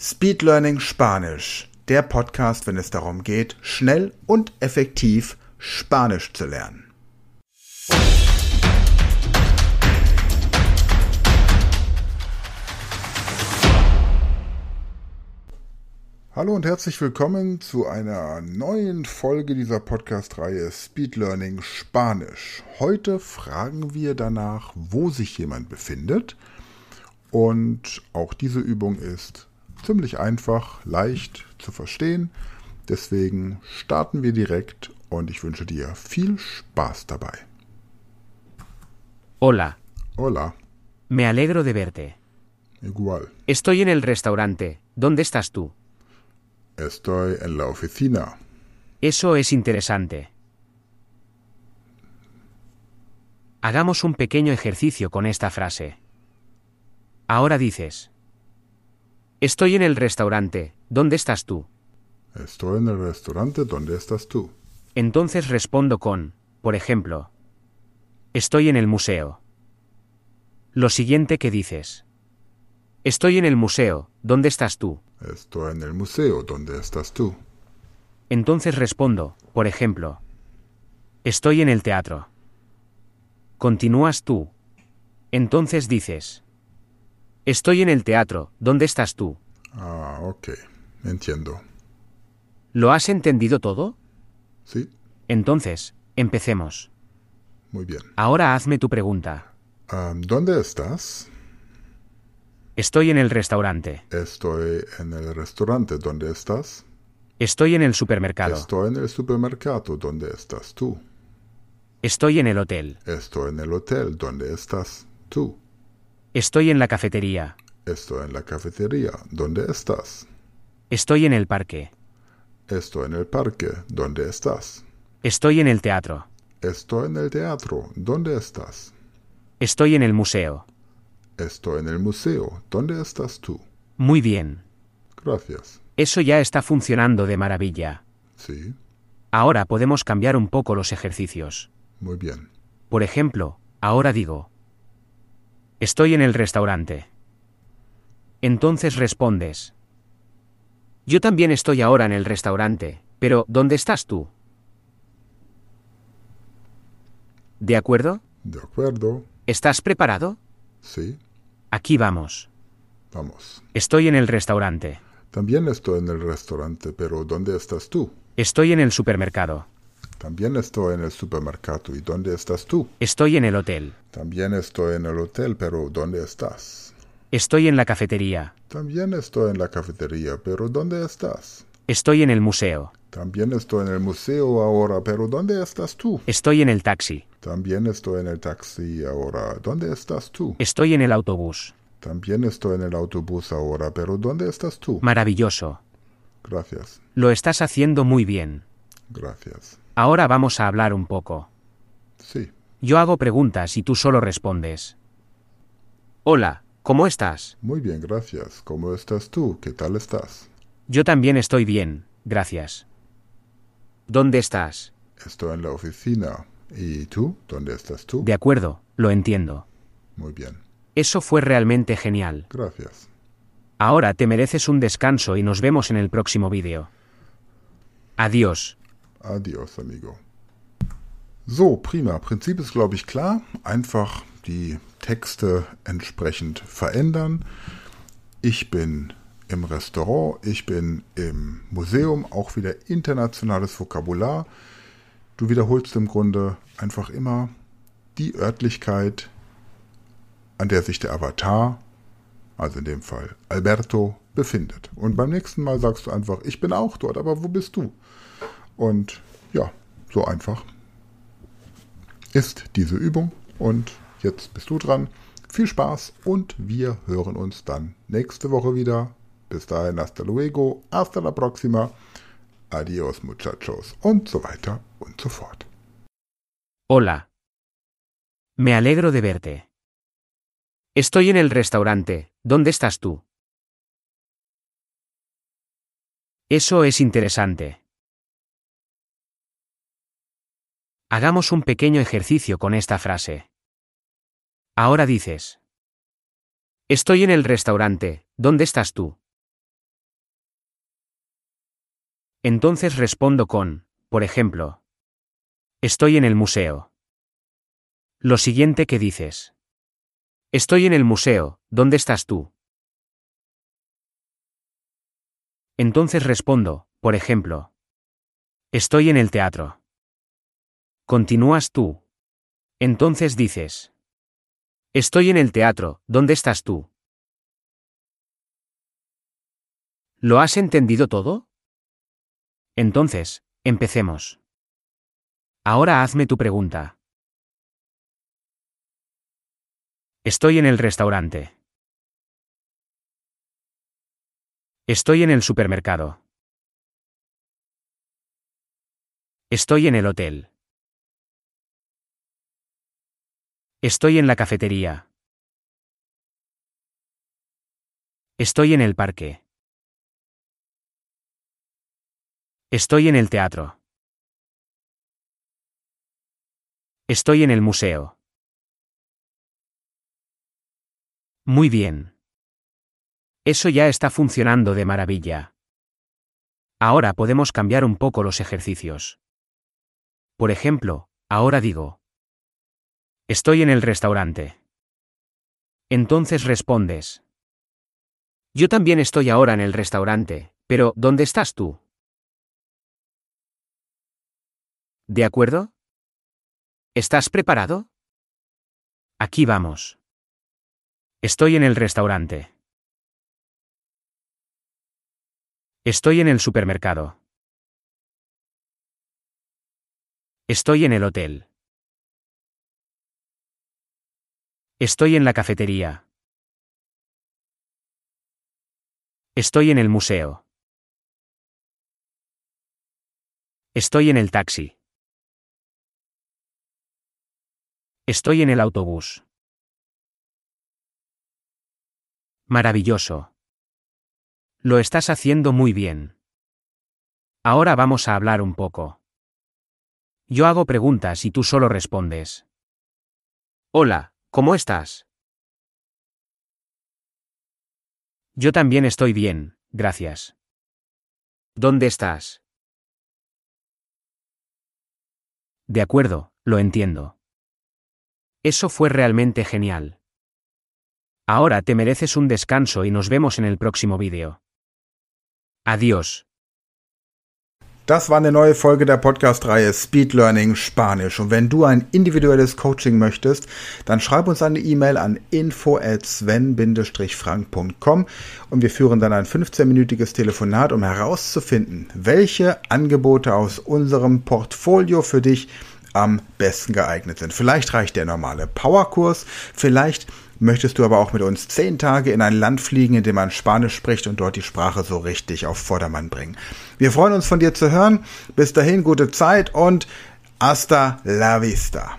Speed Learning Spanisch, der Podcast, wenn es darum geht, schnell und effektiv Spanisch zu lernen. Hallo und herzlich willkommen zu einer neuen Folge dieser Podcast-Reihe Speed Learning Spanisch. Heute fragen wir danach, wo sich jemand befindet. Und auch diese Übung ist ziemlich einfach, leicht zu verstehen. Deswegen starten wir direkt und ich wünsche dir viel Spaß dabei. Hola, Hola, me alegro de verte. igual. Estoy en el restaurante. ¿Dónde estás tú? Estoy en la oficina. Eso es interesante. Hagamos un pequeño ejercicio con esta frase. Ahora dices. Estoy en el restaurante. ¿Dónde estás tú? Estoy en el restaurante. ¿Dónde estás tú? Entonces respondo con, por ejemplo, Estoy en el museo. Lo siguiente que dices. Estoy en el museo. ¿Dónde estás tú? Estoy en el museo. ¿Dónde estás tú? Entonces respondo, por ejemplo, Estoy en el teatro. Continúas tú. Entonces dices, Estoy en el teatro, ¿dónde estás tú? Ah, ok. Entiendo. ¿Lo has entendido todo? Sí, Entonces, empecemos. muy bien. Ahora hazme tu pregunta. Ah, ¿Dónde estás? Estoy en el restaurante. Estoy en el restaurante. ¿Dónde estás? Estoy en el supermercado. Estoy en el supermercado. ¿Dónde estás tú? Estoy en el hotel. Estoy en el hotel. ¿Dónde estás tú? Estoy en la cafetería. Estoy en la cafetería. ¿Dónde estás? Estoy en el parque. Estoy en el parque. ¿Dónde estás? Estoy en el teatro. Estoy en el teatro. ¿Dónde estás? Estoy en el museo. Estoy en el museo. ¿Dónde estás tú? Muy bien. Gracias. Eso ya está funcionando de maravilla. Sí, Ahora podemos cambiar un poco los ejercicios. muy bien. Por ejemplo, ahora digo, estoy en el restaurante. Entonces respondes, yo también estoy ahora en el restaurante, pero ¿dónde estás tú? ¿De acuerdo? De acuerdo. ¿Estás preparado? Sí, Aquí vamos. vamos. Estoy en el restaurante. También estoy en el restaurante, pero ¿dónde estás tú? Estoy en el supermercado. También estoy en el supermercado. ¿Y dónde estás tú? Estoy en el hotel. También estoy en el hotel, pero ¿dónde estás? Estoy en la cafetería. También estoy en la cafetería, pero ¿dónde estás? Estoy en el museo. También estoy en el museo ahora, pero ¿dónde estás tú? Estoy en el taxi. También estoy en el taxi ahora. ¿Dónde estás tú? Estoy en el autobús. También estoy en el autobús ahora, pero ¿dónde estás tú? Maravilloso. Gracias, Lo estás haciendo muy bien. gracias. Ahora vamos a hablar un poco. Sí, Yo hago preguntas y tú solo respondes. Hola, ¿cómo estás? muy bien, gracias. ¿Cómo estás tú? ¿Qué tal estás? Yo también estoy bien, gracias. ¿Dónde estás? Estoy en la oficina. ¿Y tú? ¿Dónde estás tú? De acuerdo, lo entiendo. Muy bien, Eso fue realmente genial. gracias. Ahora te mereces un descanso y nos vemos en el próximo vídeo. Adiós. Adios, amigo. So, prima. Prinzip ist, glaube ich, klar. Einfach die Texte entsprechend verändern. Ich bin im Restaurant, ich bin im Museum, auch wieder internationales Vokabular. Du wiederholst im Grunde einfach immer die Örtlichkeit, an der sich der Avatar, also in dem Fall Alberto, befindet. Und beim nächsten Mal sagst du einfach, ich bin auch dort, aber wo bist du? Und ja, so einfach ist diese Übung. Und jetzt bist du dran. Viel Spaß und wir hören uns dann nächste Woche wieder. Bis dahin, hasta luego, hasta la próxima, adios muchachos und so weiter und so fort. Hola. Me alegro de verte. Estoy en el restaurante. ¿Dónde estás tú? Eso es interesante. Hagamos un pequeño ejercicio con esta frase. Ahora dices. Estoy en el restaurante. ¿Dónde estás tú? Entonces respondo con, por ejemplo, estoy en el museo. Lo siguiente que dices. Estoy en el museo, ¿dónde estás tú? Entonces respondo, por ejemplo, estoy en el teatro. Continúas tú. Entonces dices, estoy en el teatro, ¿dónde estás tú? ¿Lo has entendido todo? Entonces, empecemos. Ahora hazme tu pregunta. Estoy en el restaurante. Estoy en el supermercado. Estoy en el hotel. Estoy en la cafetería. Estoy en el parque. Estoy en el teatro. Estoy en el museo. Muy bien. Eso ya está funcionando de maravilla. Ahora podemos cambiar un poco los ejercicios. Por ejemplo, ahora digo. Estoy en el restaurante. Entonces respondes. Yo también estoy ahora en el restaurante, pero ¿dónde estás tú? ¿De acuerdo? ¿Estás preparado? Aquí vamos. Estoy en el restaurante. Estoy en el supermercado. Estoy en el hotel. Estoy en la cafetería. Estoy en el museo. Estoy en el taxi. Estoy en el autobús. Maravilloso. Lo estás haciendo muy bien. Ahora vamos a hablar un poco. Yo hago preguntas y tú solo respondes. Hola, ¿cómo estás? Yo también estoy bien, gracias. ¿Dónde estás? De acuerdo, lo entiendo. Eso fue realmente genial. Ahora te mereces un descanso y nos vemos en el próximo vídeo. Adiós. Das war eine neue Folge der Podcast-Reihe Speed Learning Spanisch. Und wenn du ein individuelles Coaching möchtest, dann schreib uns eine E-Mail an info at sven-frank.com und wir führen dann ein 15-minütiges Telefonat, um herauszufinden, welche Angebote aus unserem Portfolio für dich am besten geeignet sind. Vielleicht reicht der normale Powerkurs, vielleicht möchtest du aber auch mit uns zehn Tage in ein Land fliegen, in dem man Spanisch spricht und dort die Sprache so richtig auf Vordermann bringen. Wir freuen uns von dir zu hören. Bis dahin gute Zeit und hasta la vista.